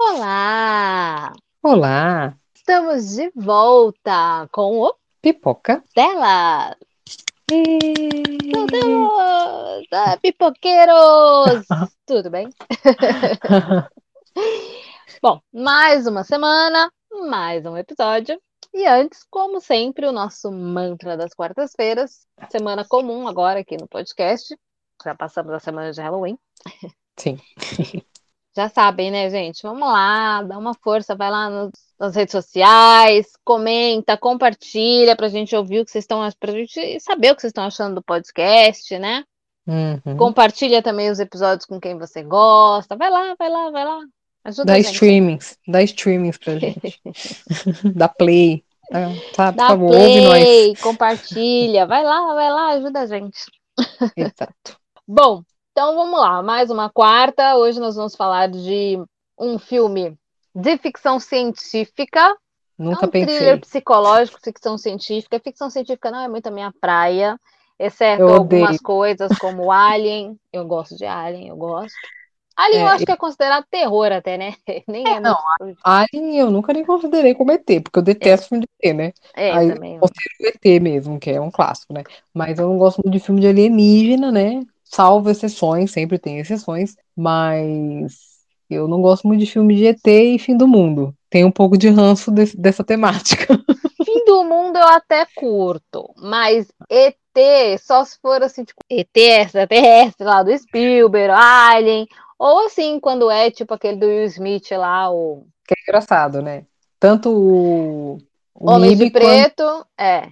Olá! Olá! Estamos de volta com o Pipoca Dela! E... Ah, pipoqueiros! Tudo bem? Bom, mais uma semana, mais um episódio. E antes, como sempre, o nosso mantra das quartas-feiras, semana comum agora aqui no podcast. Já passamos a semana de Halloween. Sim. Já sabem, né, gente? Vamos lá, dá uma força, vai lá nos, nas redes sociais, comenta, compartilha pra gente ouvir o que vocês estão, pra gente saber o que vocês estão achando do podcast, né? Uhum. Compartilha também os episódios com quem você gosta. Vai lá, vai lá, vai lá. Ajuda Dá a gente. streamings, dá streamings pra gente. dá play. Tá, tá, por Dá favor, ouve nós. play, compartilha. Vai lá, vai lá, ajuda a gente. Exato. Bom, então vamos lá, mais uma quarta. Hoje nós vamos falar de um filme de ficção científica. Nunca é um pensei. thriller psicológico, ficção científica. Ficção científica não é muito a minha praia, exceto Eu algumas coisas como Alien. Eu gosto de Alien, eu gosto. Alien eu É, acho que é considerado terror até, né? Nem é, não, muito. Alien eu nunca nem considerei como ET, porque eu detesto filme de ET, né? É, Aí, também. o ET mesmo, que é um clássico, né? Mas eu não gosto muito de filme de alienígena, né? Salvo exceções, sempre tem exceções, mas eu não gosto muito de filme de ET e fim do mundo. Tem um pouco de ranço desse- dessa temática. Fim do mundo eu até curto, mas ET, só se for assim, tipo, ET extraterrestre lá do Spielberg, Alien, ou assim, quando é tipo aquele do Will Smith lá, o Que é engraçado, né? Tanto o, o Homem de MIB quanto, Preto, é,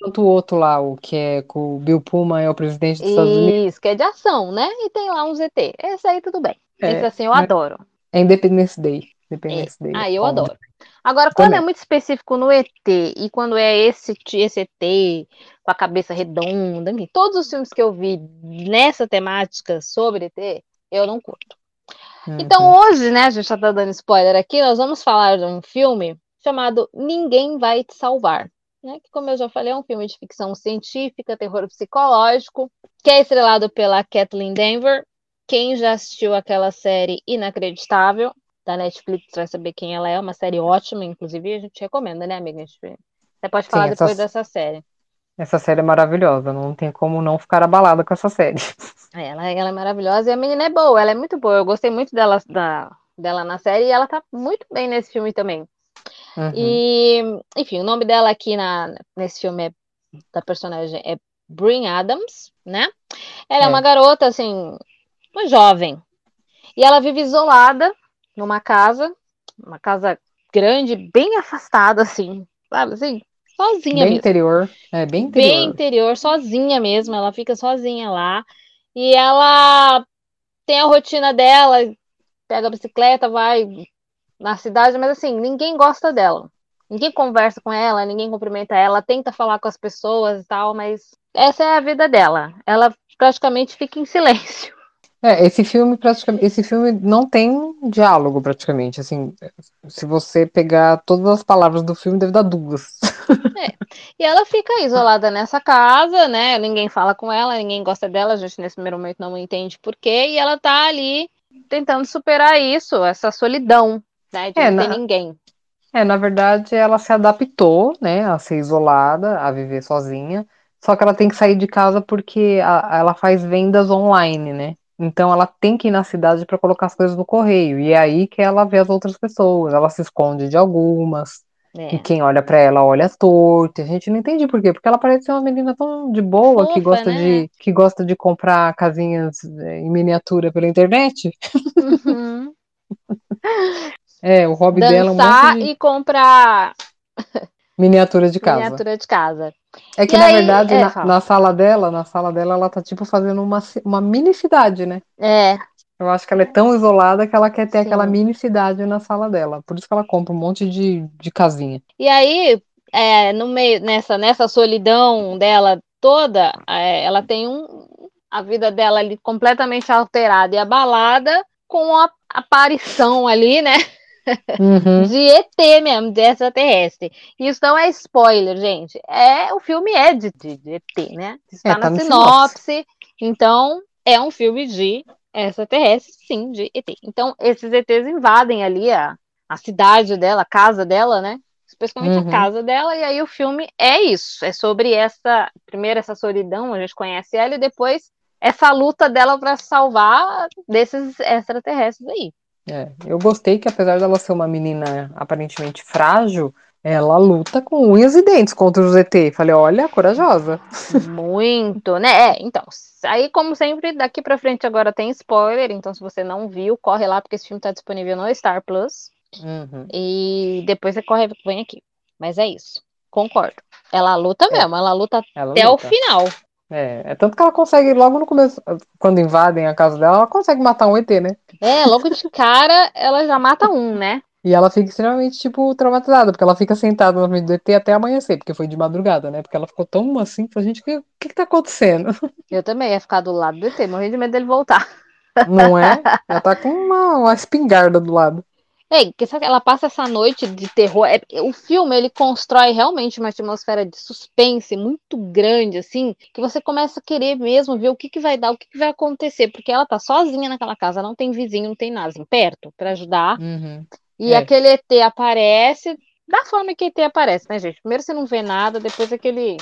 quanto o outro lá, o que é com o Bill Pullman é o presidente dos Estados Unidos. isso, que é de ação, né? E tem lá uns ET, esse aí tudo bem, É, esse assim eu mas- adoro. É Independence Day. Independence Day. Ah, eu adoro. Agora, quando é Também. muito específico no ET e quando é esse, esse ET com a cabeça redonda, enfim, todos os filmes que eu vi nessa temática sobre ET, eu não curto. Uhum. Então, hoje, né, a gente já tá dando spoiler aqui, nós vamos falar de um filme chamado Ninguém Vai Te Salvar. Né, que, como eu já falei, é um filme de ficção científica, terror psicológico, que é estrelado pela Kathleen Denver. Quem já assistiu aquela série Inacreditável, da Netflix, vai saber quem ela é, uma série ótima, inclusive a gente recomenda, né, amiga? A gente- Você pode falar Sim, depois essa- dessa série. Essa série é maravilhosa, não tem como não ficar abalada com essa série. É, Ela, ela é maravilhosa e a menina é boa, ela é muito boa. Eu gostei muito dela, da, dela na série e ela tá muito bem nesse filme também. Uhum. E, enfim, o nome dela aqui na, nesse filme é, da personagem é Brin Adams, né? Ela é. É. uma garota, assim, uma jovem. E ela vive isolada numa casa, uma casa grande, bem afastada, assim, sabe? Assim, sozinha Bem mesmo. interior. É, bem interior. Bem interior, sozinha mesmo. Ela fica sozinha lá. E ela tem a rotina dela, pega a bicicleta, vai na cidade, mas assim, ninguém gosta dela. Ninguém conversa com ela, ninguém cumprimenta ela, tenta falar com as pessoas e tal, mas essa é a vida dela. Ela praticamente fica em silêncio. É, esse filme praticamente, esse filme não tem diálogo praticamente, assim, se você pegar todas as palavras do filme deve dar duas. E ela fica isolada nessa casa, né? Ninguém fala com ela, ninguém gosta dela, a gente nesse primeiro momento não entende por quê, e ela tá ali tentando superar isso, essa solidão, né? De É, não ter na- ninguém. É, na verdade ela se adaptou, né, a ser isolada, a viver sozinha, só que ela tem que sair de casa porque a- ela faz vendas online, né? Então ela tem que ir na cidade para colocar as coisas no correio, e é aí que ela vê as outras pessoas, ela se esconde de algumas. É. E quem olha pra ela olha torto. A gente não entende por quê, porque ela parece ser uma menina tão de boa que Fofa, gosta né? de que gosta de comprar casinhas é, em miniatura pela internet. Uhum. É, o hobby dela é um Dançar monte de e comprar miniatura de casa. miniatura de casa. É que E na aí- verdade é, na, na sala dela, na sala dela ela tá tipo fazendo uma uma mini cidade, né? É, Eu acho que ela é tão isolada que ela quer ter Sim. aquela mini cidade na sala dela. Por isso que ela compra um monte de, de casinha. E aí, é, no meio, nessa, nessa solidão dela toda, é, ela tem um, a vida dela ali completamente alterada e abalada com a aparição ali, né, Uhum. de ET mesmo, de extraterrestre. Isso não é spoiler, gente. É, o filme é de, de- de ET, né? Está É, tá na no sinopse, então é um filme de extraterrestres, sim, de ET. Então, esses ETs invadem ali a, a cidade dela, a casa dela, né? Especialmente Uhum. a casa dela, e aí o filme é isso. É sobre essa, primeiro essa solidão, a gente conhece ela, e depois essa luta dela para salvar desses extraterrestres aí. É, eu gostei que apesar dela ser uma menina aparentemente frágil, ela luta com unhas e dentes contra os ET. Falei, olha, corajosa. Muito, né? É, então, aí como sempre, daqui pra frente agora tem spoiler, então se você não viu, corre lá, porque esse filme tá disponível no Star Plus. Uhum. E depois você corre, vem aqui. Mas é isso. Concordo. Ela luta É. mesmo, ela luta Ela até o luta. final. É, é tanto que ela consegue, logo no começo, quando invadem a casa dela, ela consegue matar um ET, né? É, logo de cara, ela já mata um, né? E ela fica extremamente, tipo, traumatizada, porque ela fica sentada na frente do ET até amanhecer, porque foi de madrugada, né? Porque ela ficou tão assim, falou, gente, o que, que que tá acontecendo? Eu também ia ficar do lado do ET, morri de medo dele voltar. Não é? Ela tá com uma, uma espingarda do lado. É, sabe, ela passa essa noite de terror. É, o filme ele constrói realmente uma atmosfera de suspense muito grande, assim, que você começa a querer mesmo ver o que, que vai dar, o que, que vai acontecer, porque ela tá sozinha naquela casa, não tem vizinho, não tem nada assim, perto para ajudar. Uhum. E É. aquele ET aparece da forma que ET aparece, né, gente? Primeiro você não vê nada, depois aquele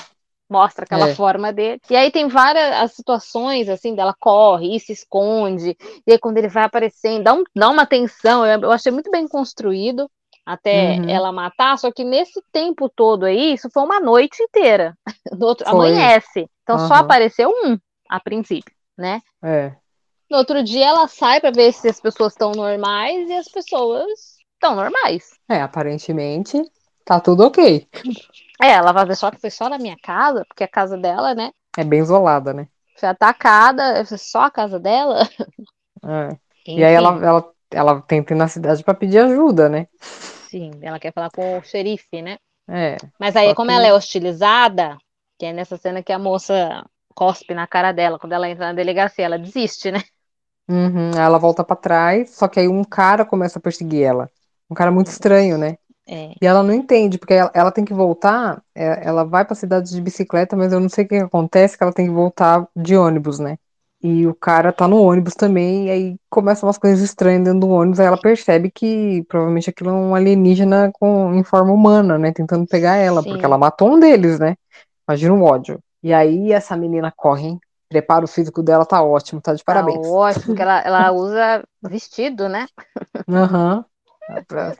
mostra aquela É. forma dele. E aí tem várias as situações assim dela corre e se esconde. E aí quando ele vai aparecendo, dá, um, dá uma tensão. Eu, eu achei muito bem construído até Uhum. ela matar, só que nesse tempo todo aí, isso foi uma noite inteira. No outro, Foi. amanhece. Então só Aham. apareceu um a princípio, né? É. No outro dia ela sai pra ver se as pessoas estão normais e as pessoas estão normais. É, aparentemente tá tudo ok. É, ela vai ver só que foi só na minha casa, porque a casa dela, né, É bem isolada, né? foi atacada, foi só a casa dela. É. E aí ela, ela, ela tenta ir na cidade pra pedir ajuda, né? Sim, ela quer falar com o xerife, né? É. Mas aí, como que- ela é hostilizada, que é nessa cena que a moça cospe na cara dela quando ela entra na delegacia, ela desiste, né? Uhum, aí ela volta pra trás, só que aí um cara começa a perseguir ela. Um cara muito estranho, né? É, E ela não entende, porque ela, ela tem que voltar, é, ela vai pra cidade de bicicleta, mas eu não sei o que acontece, que ela tem que voltar de ônibus, né? E o cara tá no ônibus também, e aí começam umas coisas estranhas dentro do ônibus, aí ela percebe que provavelmente aquilo é um alienígena com, em forma humana, né? Tentando pegar ela, Sim. porque ela matou um deles, né? Imagina o ódio. E aí essa menina corre, hein? Preparo físico dela tá ótimo, tá de tá parabéns. ótimo, porque ela, ela usa vestido, né? Aham.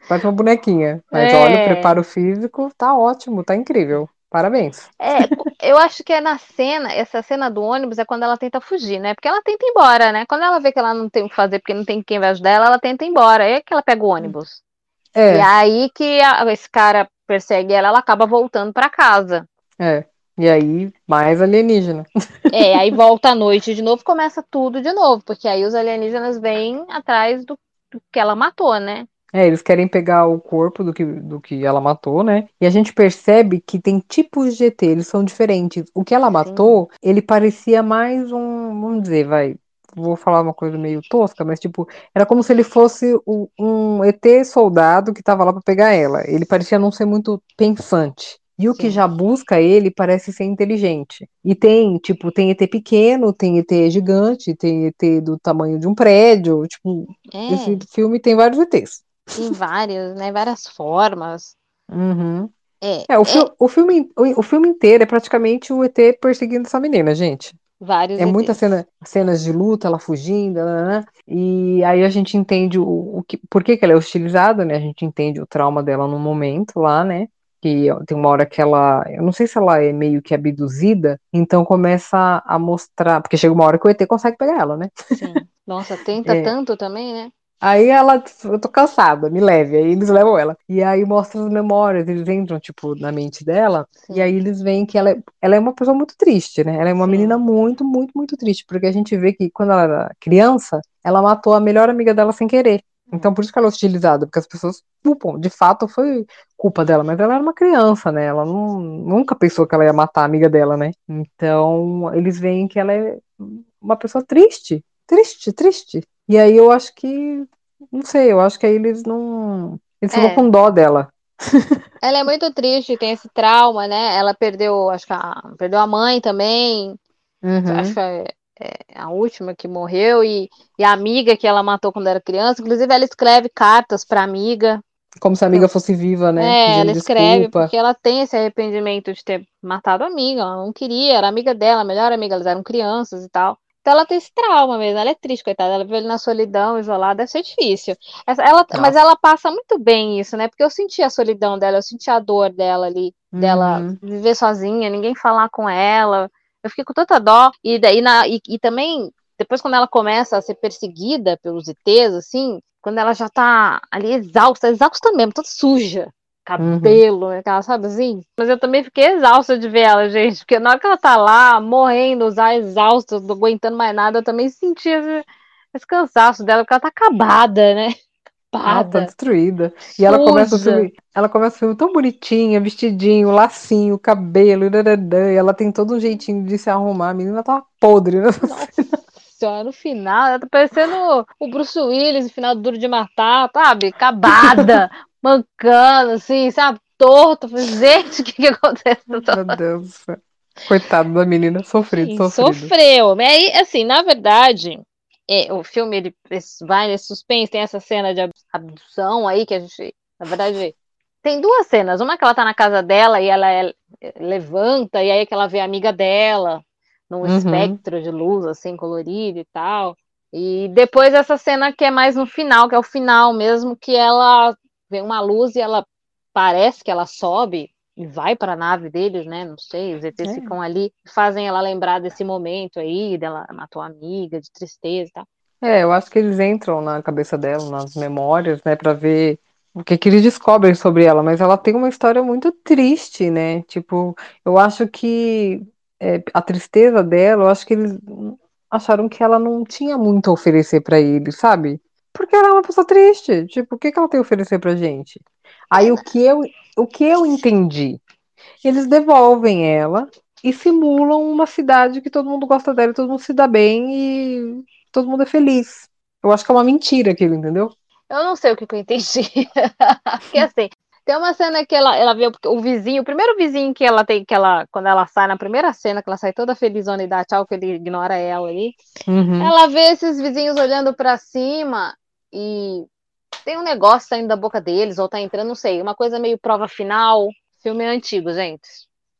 Parece uma bonequinha. Mas É. olha, o preparo físico tá ótimo, tá incrível. Parabéns. É, eu acho que é na cena, essa cena do ônibus é quando ela tenta fugir, né? Porque ela tenta ir embora, né? Quando ela vê que ela não tem o que fazer porque não tem quem vai ajudar ela, ela tenta ir embora. Aí é que ela pega o ônibus. E É, aí que a- esse cara persegue ela, ela acaba voltando pra casa. é. E aí, mais alienígena. É, aí volta à noite de novo, começa tudo de novo, porque aí os alienígenas vêm atrás do, do que ela matou, né? É, eles querem pegar o corpo do que, do que ela matou, né? E a gente percebe que tem tipos de ET, eles são diferentes. O que ela Sim. matou, ele parecia mais um, vamos dizer, vai, vou falar uma coisa meio tosca, mas tipo, era como se ele fosse o- um ET soldado que tava lá pra pegar ela. Ele parecia não ser muito pensante. E o que Sim. já busca ele parece ser inteligente. E tem, tipo, tem ET pequeno, tem ET gigante, tem ET do tamanho de um prédio. Tipo, É, esse filme tem vários ETs. Tem vários, né? Várias formas. Uhum. É, É, o, é fi- o filme, o, o filme inteiro é praticamente o ET perseguindo essa menina, gente. vários É muita ETs. cena, cenas de luta, ela fugindo, nananã, e aí a gente entende o, o que, por que, que ela é hostilizada, né? A gente entende o trauma dela no momento lá, né? Que tem uma hora que ela, eu não sei se ela é meio que abduzida, então começa a mostrar, porque chega uma hora que o ET consegue pegar ela, né? Sim. Nossa, tenta É. tanto também, né? Aí ela, eu tô cansada, me leve. Aí eles levam ela. E aí mostra as memórias, eles entram, tipo, na mente dela. Sim. E aí eles veem que ela é, ela é uma pessoa muito triste, né? Ela é uma Sim. menina muito, muito, muito triste. Porque a gente vê que quando ela era criança, ela matou a melhor amiga dela sem querer. Então por isso que ela é hostilizada, porque as pessoas culpam. De fato, foi culpa dela, mas ela era uma criança, né? Ela não, nunca pensou que ela ia matar a amiga dela, né? Então eles veem que ela é uma pessoa triste. Triste, triste. E aí eu acho que. Não sei, eu acho que aí eles não. Eles ficam É. com dó dela. Ela é muito triste, tem esse trauma, né? Ela perdeu, acho que a, perdeu a mãe também. Uhum. Acho que é- é, a última que morreu, e, e, a amiga que ela matou quando era criança. Inclusive, ela escreve cartas para a amiga. Como se a amiga fosse viva, né? É, Pedindo ela escreve desculpa. porque ela tem esse arrependimento de ter matado a amiga. Ela não queria, era amiga dela, a melhor amiga, elas eram crianças e tal. Então ela tem esse trauma mesmo, ela é triste, coitada. Ela vive na solidão, isolada, deve ser difícil. Ela, mas ela passa muito bem isso, né? Porque eu senti a solidão dela, eu senti a dor dela ali, uhum. dela viver sozinha, ninguém falar com ela. Eu fiquei com tanta dó. E daí na, e, e também, depois quando ela começa a ser perseguida pelos ETs, assim, quando ela já tá ali exausta, exausta mesmo, toda suja, cabelo, uhum. aquela, sabe assim? Mas eu também fiquei exausta de ver ela, gente, porque na hora que ela tá lá, morrendo, já exausta, não aguentando mais nada, eu também senti esse, esse cansaço dela, porque ela tá acabada, né? Ela tá destruída. E ela começa o filme, ela começa o filme tão bonitinha, vestidinho, lacinho, cabelo, e ela tem todo um jeitinho de se arrumar. A menina tá podre, né? Nossa, no final, ela tá parecendo o Bruce Willis no final do Duro de Matar, sabe? Acabada, mancando, assim, sabe? Torto. Gente, o que que acontece? Meu Deus Coitado da menina, sofrido, Sim, sofrido. Sofreu. Mas aí, assim, na verdade, é, o filme ele vai nesse suspense, tem essa cena de abdução aí que a gente, na verdade, tem duas cenas. Uma que ela tá na casa dela e ela é, levanta e aí que ela vê a amiga dela num uhum. espectro de luz assim colorido e tal. E depois essa cena que é mais no final, que é o final mesmo, que ela vê uma luz e ela parece que ela sobe e vai para a nave deles, né? Não sei, os ETs é. ficam ali, fazem ela lembrar desse momento aí, dela matou a amiga, de tristeza e tal. É, eu acho que eles entram na cabeça dela, nas memórias, né, para ver o que, que eles descobrem sobre ela, mas ela tem uma história muito triste, né? Tipo, eu acho que é, a tristeza dela, eu acho que eles acharam que ela não tinha muito a oferecer para eles, sabe? Porque ela é uma pessoa triste. Tipo, o que, que ela tem a oferecer pra gente? Aí o que eu, o que eu entendi? Eles devolvem ela e simulam uma cidade que todo mundo gosta dela, todo mundo se dá bem e todo mundo é feliz. Eu acho que é uma mentira aquilo, entendeu? Eu não sei o que, que eu entendi. Porque assim, tem uma cena que ela, ela vê o vizinho, o primeiro vizinho que ela tem, que ela, quando ela sai, na primeira cena, que ela sai toda felizona e dá tchau, que ele ignora ela ali. Uhum. Ela vê esses vizinhos olhando para cima e tem um negócio saindo da boca deles, ou tá entrando, não sei, uma coisa meio prova final. Filme antigo, gente.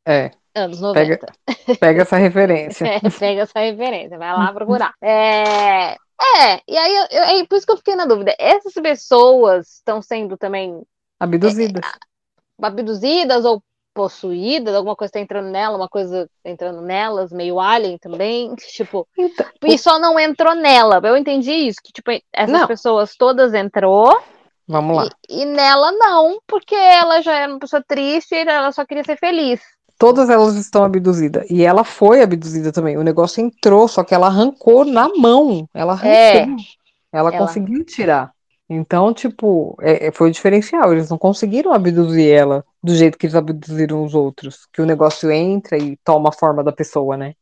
É. Anos 90. Pega, pega essa referência. é, pega essa referência, vai lá procurar. É, é e aí eu, é por isso que eu fiquei na dúvida. Essas pessoas estão sendo também abduzidas. É, abduzidas ou possuídas, alguma coisa está entrando nela, uma coisa tá entrando nelas, meio alien também, tipo, então, e só não entrou nela. Eu entendi isso, que tipo, essas não. pessoas todas entrou. Vamos lá. E, e, nela não, porque ela já era uma pessoa triste e ela só queria ser feliz. Todas elas estão abduzidas. E ela foi abduzida também. O negócio entrou, só que ela arrancou na mão. Ela arrancou. É. Ela, ela conseguiu tirar. Então, tipo, é, é, foi o diferencial. Eles não conseguiram abduzir ela do jeito que eles abduziram os outros. Que o negócio entra e toma a forma da pessoa, né?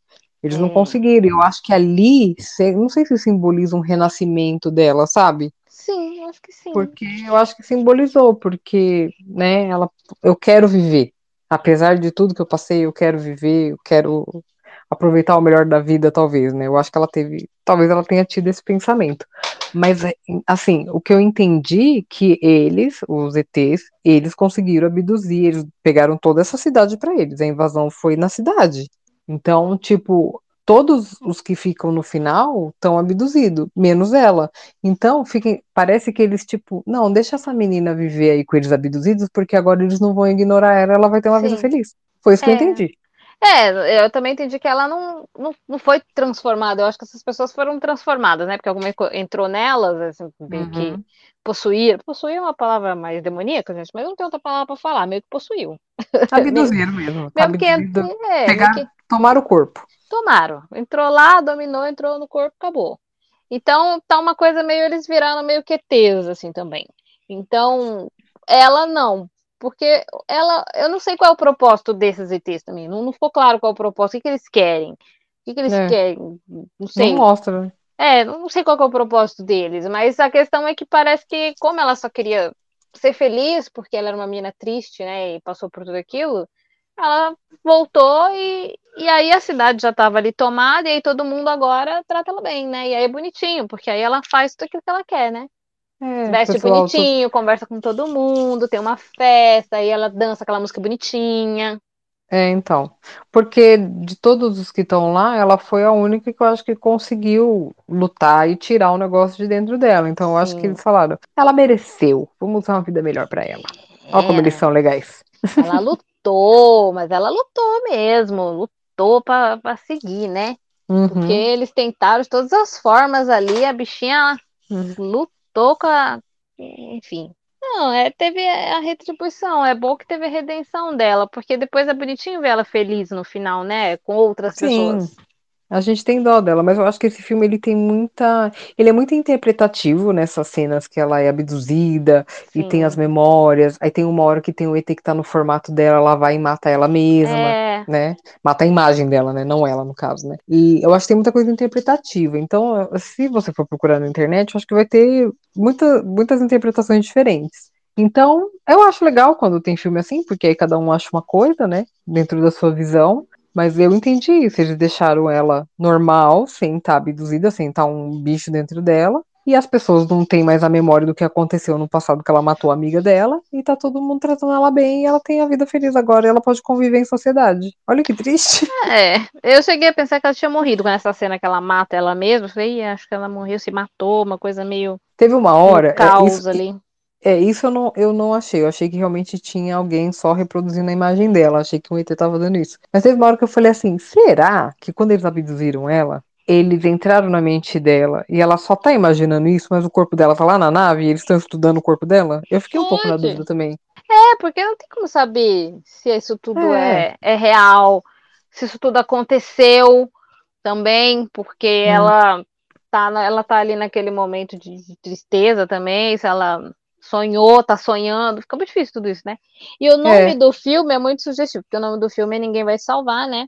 Eles não conseguiram. Eu acho que ali, não sei se simboliza um renascimento dela, sabe? Sim, eu acho que sim. Porque eu acho que simbolizou, porque, né, ela, eu quero viver. Apesar de tudo que eu passei, eu quero viver, eu quero aproveitar o melhor da vida, talvez, né? Eu acho que ela teve, talvez ela tenha tido esse pensamento. Mas, assim, o que eu entendi que eles, os ETs, eles conseguiram abduzir, eles pegaram toda essa cidade para eles. A invasão foi na cidade. Então, tipo, todos os que ficam no final estão abduzidos, menos ela. Então, fiquem, parece que eles, tipo, não, deixa essa menina viver aí com eles abduzidos, porque agora eles não vão ignorar ela, ela vai ter uma Sim. vida feliz. Foi isso que é. eu entendi. É, eu também entendi que ela não, não, não foi transformada. Eu acho que essas pessoas foram transformadas, né? Porque alguma entrou nelas, assim, meio uhum. que possuir. Possuir é uma palavra mais demoníaca, gente, mas não tem outra palavra para falar, meio que possuiu. Abduziram mesmo. Mesmo que, é, pegar, que... Tomaram o corpo. Tomaram. Entrou lá, dominou, entrou no corpo, acabou. Então, tá uma coisa meio, eles viraram meio que ETs, assim, também. Então, ela não, porque ela, eu não sei qual é o propósito desses ETs também, não, não ficou claro qual é o propósito, o que, que eles querem, o que, que eles é. querem, não sei. Não mostra. Né? É, não sei qual é o propósito deles, mas a questão é que parece que, como ela só queria ser feliz, porque ela era uma menina triste, né, e passou por tudo aquilo, ela voltou e, e aí a cidade já estava ali tomada, e aí todo mundo agora trata ela bem, né? E aí é bonitinho, porque aí ela faz tudo aquilo que ela quer, né? É, Veste pessoal, tu- bonitinho, conversa com todo mundo, tem uma festa, aí ela dança aquela música bonitinha. é, então, porque de todos os que estão lá, ela foi a única que eu acho que conseguiu lutar e tirar o negócio de dentro dela. Então, eu acho que Sim, eles falaram, ela mereceu, vamos dar uma vida melhor pra ela. Olha como eles é, são legais. ela lutou, mas ela lutou mesmo, lutou pra seguir, né? Porque Uhum. eles tentaram de todas as formas ali, a bichinha lutou com a. Enfim. Não, é, teve a retribuição. É bom que teve a redenção dela, porque depois é bonitinho ver ela feliz no final, né? Com outras Sim, pessoas. A gente tem dó dela, mas eu acho que esse filme ele tem muita, ele é muito interpretativo nessas cenas que ela é abduzida e tem as Sim. memórias. Aí tem uma hora que tem o ET que tá no formato dela, ela vai e mata ela mesma, É. né? Mata a imagem dela, né? Não ela, no caso, né? E eu acho que tem muita coisa interpretativa. Então, se você for procurar na internet, eu acho que vai ter muita, muitas interpretações diferentes. Então, eu acho legal quando tem filme assim, porque aí cada um acha uma coisa, né? Dentro da sua visão. Mas eu entendi isso. Eles deixaram ela normal, sem estar abduzida, sem estar um bicho dentro dela. E as pessoas não têm mais a memória do que aconteceu no passado que ela matou a amiga dela. E tá todo mundo tratando ela bem e ela tem a vida feliz agora e ela pode conviver em sociedade. Olha que triste. É, eu cheguei a pensar que ela tinha morrido com essa cena que ela mata ela mesma. Eu falei, "Ih, acho que ela morreu, se matou, uma coisa meio Teve uma hora, é, isso, caos ali. É, isso eu não, eu não achei. Eu achei que realmente tinha alguém só reproduzindo a imagem dela. Achei que o ET tava dando isso. Mas teve uma hora que eu falei assim: será que quando eles abduziram ela, eles entraram na mente dela e ela só tá imaginando isso, mas o corpo dela tá lá na nave e eles estão estudando o corpo dela? Eu fiquei um pouco na dúvida também. É, porque não tem como saber se isso tudo É. é, é real, se isso tudo aconteceu também, porque Hum. ela tá, ela tá ali naquele momento de, de tristeza também, se ela sonhou, tá sonhando, fica muito difícil tudo isso, né? E o nome É. do filme é muito sugestivo, porque o nome do filme é Ninguém Vai Te Salvar, né?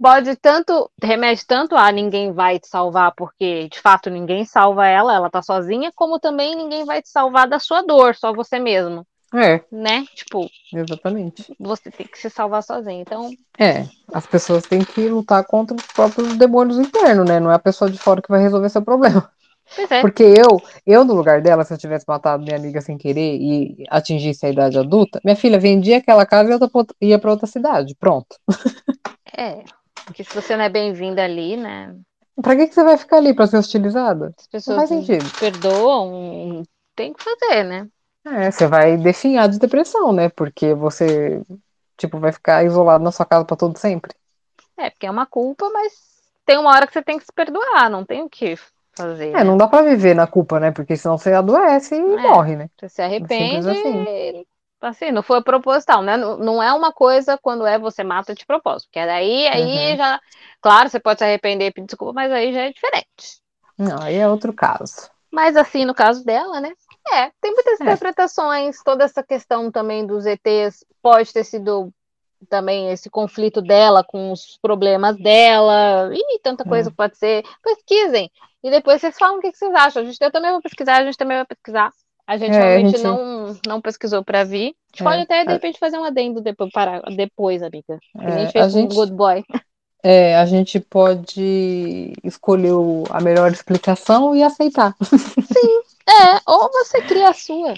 Pode tanto, remete tanto a ninguém vai te salvar, porque de fato ninguém salva ela, ela tá sozinha, como também ninguém vai te salvar da sua dor, só você mesmo, É, né? Tipo, exatamente. você tem que se salvar sozinho. Então, É, as pessoas têm que lutar contra os próprios demônios internos, né? Não é a pessoa de fora que vai resolver seu problema. Pois é. Porque eu, eu no lugar dela, se eu tivesse matado minha amiga sem querer e atingisse a idade adulta, minha filha vendia aquela casa e ia pra outra cidade. Pronto. É. Porque se você não é bem-vinda ali, né? Pra que, que você vai ficar ali? Pra ser hostilizada? As Não pessoas faz sentido. perdoam, tem que fazer, né? É, você vai definhar de depressão, né? Porque você, tipo, vai ficar isolado na sua casa pra todo sempre. É, porque é uma culpa, mas tem uma hora que você tem que se perdoar, não tem o que fazer. É, né? não dá pra viver na culpa, né? Porque senão você adoece e É. morre, né? Você se arrepende, assim. assim, não foi proposital, né? Não, não é uma coisa quando é você mata de propósito, porque daí aí Uhum. já, claro, você pode se arrepender e pedir desculpa, mas aí já é diferente. Não, aí é outro caso. Mas assim, no caso dela, né? É, tem muitas É. interpretações, toda essa questão também dos ETs pode ter sido também esse conflito dela com os problemas dela, e tanta coisa É. pode ser. Pesquisem. E depois vocês falam o que que vocês acham. A gente, eu também vou pesquisar, a gente também vai pesquisar. A gente É, a realmente gente- não, não pesquisou pra vir. A gente É. pode até, de A- repente, fazer um adendo depois, para, depois amiga. A É, gente fez a gente- o Good Boy. É, a gente pode escolher o- a melhor explicação e aceitar. É, ou você cria a sua.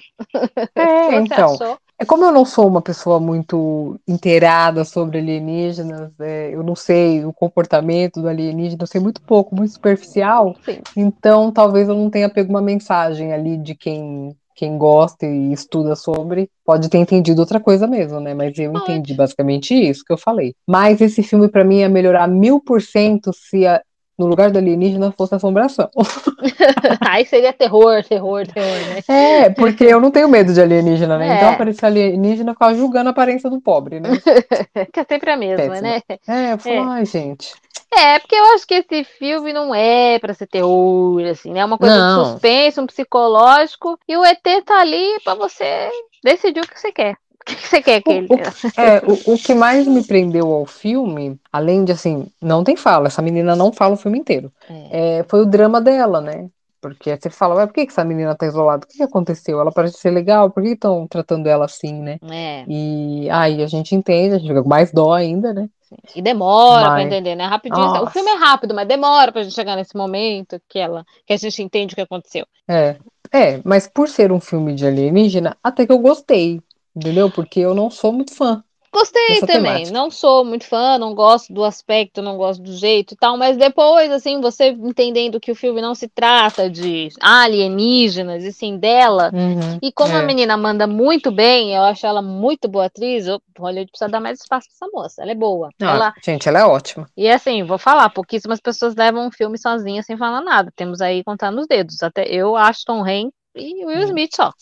É, então. achou. É como eu não sou uma pessoa muito inteirada sobre alienígenas, é, eu não sei o comportamento do alienígena, eu sei muito pouco, muito superficial, Sim. então talvez eu não tenha pego uma mensagem ali de quem, quem gosta e estuda sobre, pode ter entendido outra coisa mesmo, né? Mas eu entendi basicamente isso que eu falei. Mas esse filme pra mim ia melhorar mil por cento se a- no lugar do alienígena fosse assombração. Aí seria terror, terror, terror, né? É, porque eu não tenho medo de alienígena, né? É. Então aparecer alienígena ficava julgando a aparência do pobre, né? Que é sempre a mesma, Péssima. né? É, eu falo, É. ai, gente. É, porque eu acho que esse filme não é pra ser terror, assim, né? É uma coisa Não. de suspense, um psicológico, e o ET tá ali pra você decidir o que você quer. O que você quer que ele. O, o- é, o, o que mais me prendeu ao filme, além de assim, não tem fala, essa menina não fala o filme inteiro, É. é, foi o drama dela, né? Porque você fala, mas por que que essa menina tá isolada? O que que aconteceu? Ela parece ser legal, por que estão tratando ela assim, né? É. E aí a gente entende, a gente fica com mais dó ainda, né? E demora Mas- pra entender, né? Rapidinho. O Nossa. filme é rápido, mas demora pra gente chegar nesse momento que ela, que a gente entende o que aconteceu. É, é, mas por ser um filme de alienígena, até que eu gostei, entendeu? Porque eu não sou muito fã. Gostei também. temática. Não sou muito fã, não gosto do aspecto, não gosto do jeito e tal, mas depois, assim, você entendendo que o filme não se trata de alienígenas, e sim dela. Uhum, E como a é. menina manda muito bem, eu acho ela muito boa atriz. Eu, Hollywood precisa dar mais espaço pra essa moça. Ela é boa. Ela, Gente, ela é ótima. e assim, vou falar, pouquíssimas pessoas levam um filme sozinha sem falar nada. Temos aí contar nos dedos. Até eu, Ashton Hank e Will Hum. Smith só.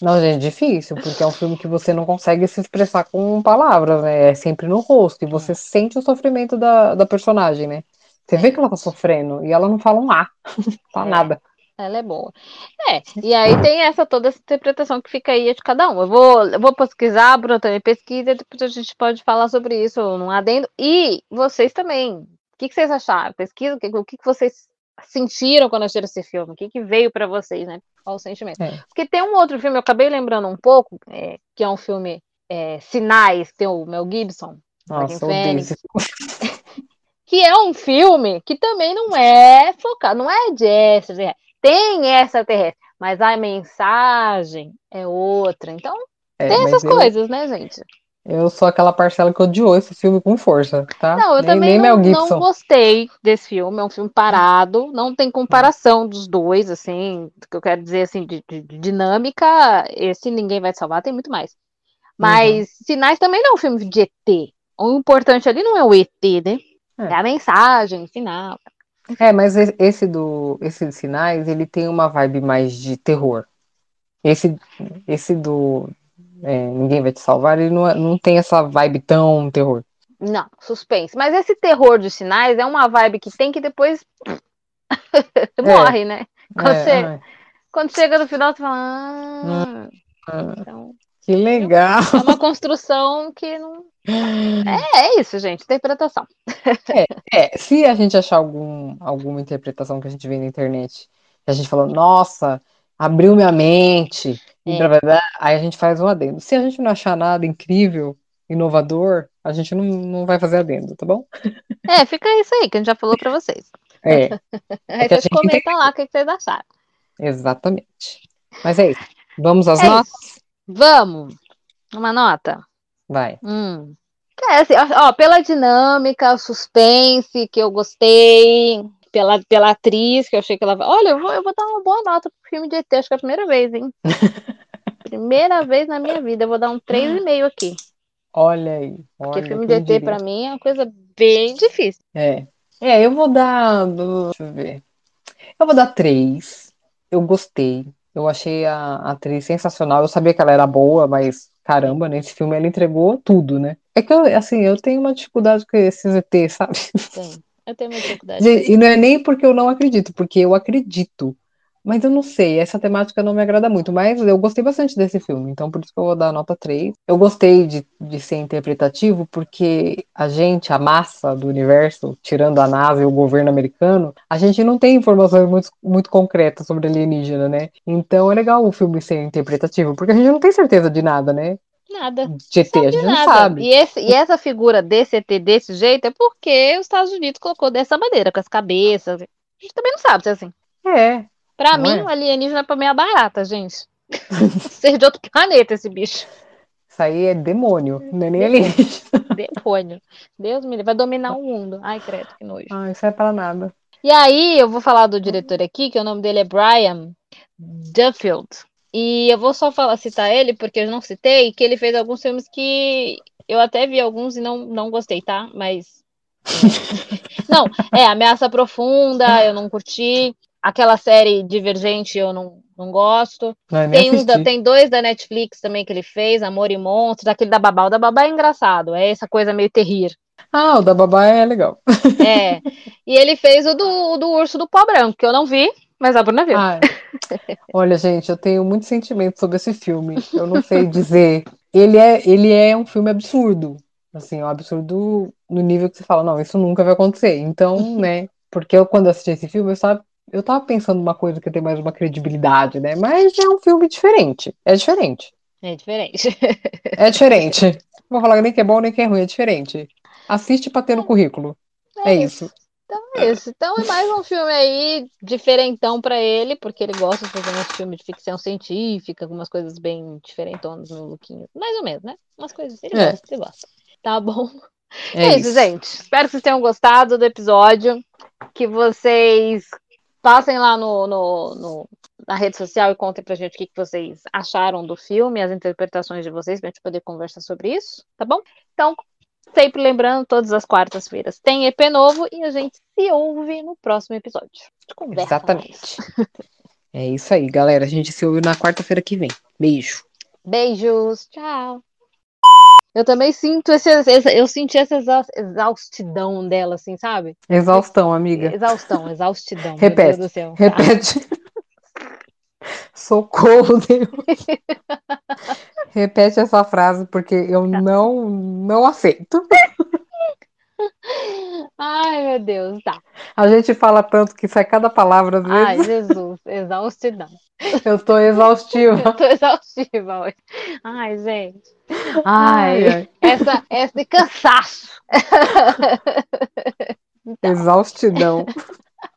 Não, gente, difícil, porque é um filme que você não consegue se expressar com palavras, né? É sempre no rosto, e você sente o sofrimento da, da personagem, né? Você vê que ela tá sofrendo e ela não fala um A, fala É. nada. Ela é boa. É, e aí tem essa toda essa interpretação que fica aí de cada um. Eu vou, eu vou pesquisar, Bruno também pesquisa, depois a gente pode falar sobre isso num adendo. E vocês também. O que, que vocês acharam? Pesquisa, o que, o que vocês sentiram quando assistiram esse filme? O que, que veio pra vocês, né? Qual o sentimento? É. Porque tem um outro filme, eu acabei lembrando um pouco, é, que é um filme é, Sinais, tem o Mel Gibson, Nossa, esse que é um filme que também não é focado, não é de extraterrestre. Tem extraterrestre, mas a mensagem é outra. Então, É, tem essas eu, coisas, né, gente? Eu sou aquela parcela que odiou esse filme com força, tá? Não, eu nem, também nem não, não gostei desse filme. É um filme parado, não tem comparação dos dois, assim. O que eu quero dizer, assim, de, de- de dinâmica, esse Ninguém Vai Te Salvar, tem muito mais. Mas Sinais também não é um filme de ET. O importante ali não é o ET, né? É. É a mensagem final. É, mas esse do esse de Sinais, ele tem uma vibe mais de terror. Esse esse do é, Ninguém Vai Te Salvar, ele não, é- não tem essa vibe tão terror. Não, suspense. Mas esse terror de sinais é uma vibe que tem que depois morre, né? Quando, É, você- ai, quando chega no final, você fala. Ah, ah, então, que legal. é uma construção que não. É, é isso, gente. Interpretação. É, se a gente achar algum, alguma interpretação que a gente vê na internet, que a gente falou, nossa, abriu minha mente, É. blá, blá, aí a gente faz um adendo. Se a gente não achar nada incrível, inovador, a gente não, não vai fazer adendo, tá bom? É, fica isso aí que a gente já falou pra vocês. É, Aí a vocês comentam lá o que vocês acharam. exatamente. Mas é isso. Vamos às É notas? Vamos. Uma nota. Vai. Hum. É, assim, ó, pela dinâmica, o suspense que eu gostei, pela, pela atriz que eu achei que ela. Olha, eu vou, eu vou dar uma boa nota pro filme de ET, acho que é a primeira vez, hein? primeira vez na minha vida, eu vou dar um 3,5 aqui. Olha aí. Porque Olha, filme de ET diria. pra mim é uma coisa bem difícil. É. É, eu vou dar. Deixa eu ver. Eu vou dar três. Eu gostei. Eu achei a a atriz sensacional. Eu sabia que ela era boa, mas caramba, nesse filme ela entregou tudo, né? É que eu, assim, eu tenho uma dificuldade com esses ET, sabe? Tem. Eu tenho uma dificuldade. Gente, e não é nem porque eu não acredito, porque eu acredito. Mas eu não sei, essa temática não me agrada muito. Mas eu gostei bastante desse filme, então por isso que eu vou dar nota 3. Eu gostei de, de ser interpretativo, porque a gente, a massa do universo, tirando a NASA e o governo americano, a gente não tem informações muito, muito concretas sobre alienígena, né? Então é legal o filme ser interpretativo, porque a gente não tem certeza de nada, né? Nada. De ET, a gente não Nada. sabe. E, esse, e essa figura desse ET desse jeito é porque os Estados Unidos colocou dessa maneira, com as cabeças. A gente também não sabe se é assim. É, Pra Não mim, é? o alienígena pra mim é barata, gente. Ser de outro planeta esse bicho. isso aí é demônio, não é nem alienígena. Demônio. Deus me livre. Vai dominar o mundo. Ai, credo, que nojo. Ah, isso é pra nada. E aí, eu vou falar do diretor aqui, que o nome dele é Brian Duffield. E eu vou só falar, citar ele, porque eu não citei, que ele fez alguns filmes que eu até vi alguns e não, não gostei, tá? Mas. é. não, é Ameaça Profunda, eu não curti. Aquela série Divergente eu não, não gosto. Não Tem, uns da- tem dois da Netflix também que ele fez, Amor e Monstros, aquele da Babá. O da Babá é engraçado, é essa coisa meio terrir. Ah, o da babá é legal. É. E ele fez o do, o do Urso do Pó Branco, que eu não vi, mas a Bruna viu. Ah, olha, gente, eu tenho muito sentimento sobre esse filme. Eu não sei dizer. Ele é, ele é um filme absurdo. Assim, um absurdo no nível que você fala, não, isso nunca vai acontecer. Então, né? Porque eu, quando assisti esse filme, eu, sabe, eu tava pensando numa coisa que tem mais uma credibilidade, né? Mas é um filme diferente. É diferente. É diferente. É diferente. Não vou falar nem que é bom nem que é ruim, é diferente. Assiste pra ter no currículo. É, isso. Então é isso. Então é mais um filme aí diferentão pra ele, porque ele gosta de fazer uns filmes de ficção científica, algumas coisas bem diferentonas no lookinho. Mais ou menos, né? Umas coisas. Ele É. gosta, ele gosta. Tá bom. É, É isso, gente. Espero que vocês tenham gostado do episódio. Que vocês passem lá no, no- no- na rede social e contem pra gente o que, que vocês acharam do filme, as interpretações de vocês, pra gente poder conversar sobre isso, tá bom? Então, sempre lembrando, todas as quartas-feiras tem EP novo e a gente se ouve no próximo episódio. Conversa Exatamente. mais. É isso aí, galera. A gente se ouve na quarta-feira que vem. Beijo. Beijos, tchau. Eu também sinto esse, eu senti essa exa- exaustidão dela, assim, sabe? Exaustão, amiga. Exaustão, exaustidão. Repete. Repete. Socorro, Deus. Repete essa frase porque eu Tá. não não aceito. Ai, meu Deus, tá. A gente fala tanto que sai cada palavra às Ai, vezes. Jesus, exaustidão. Eu tô exaustiva. Eu tô exaustiva hoje. Ai, gente. Ai, Ai, ai. essa, esse cansaço. Exaustidão.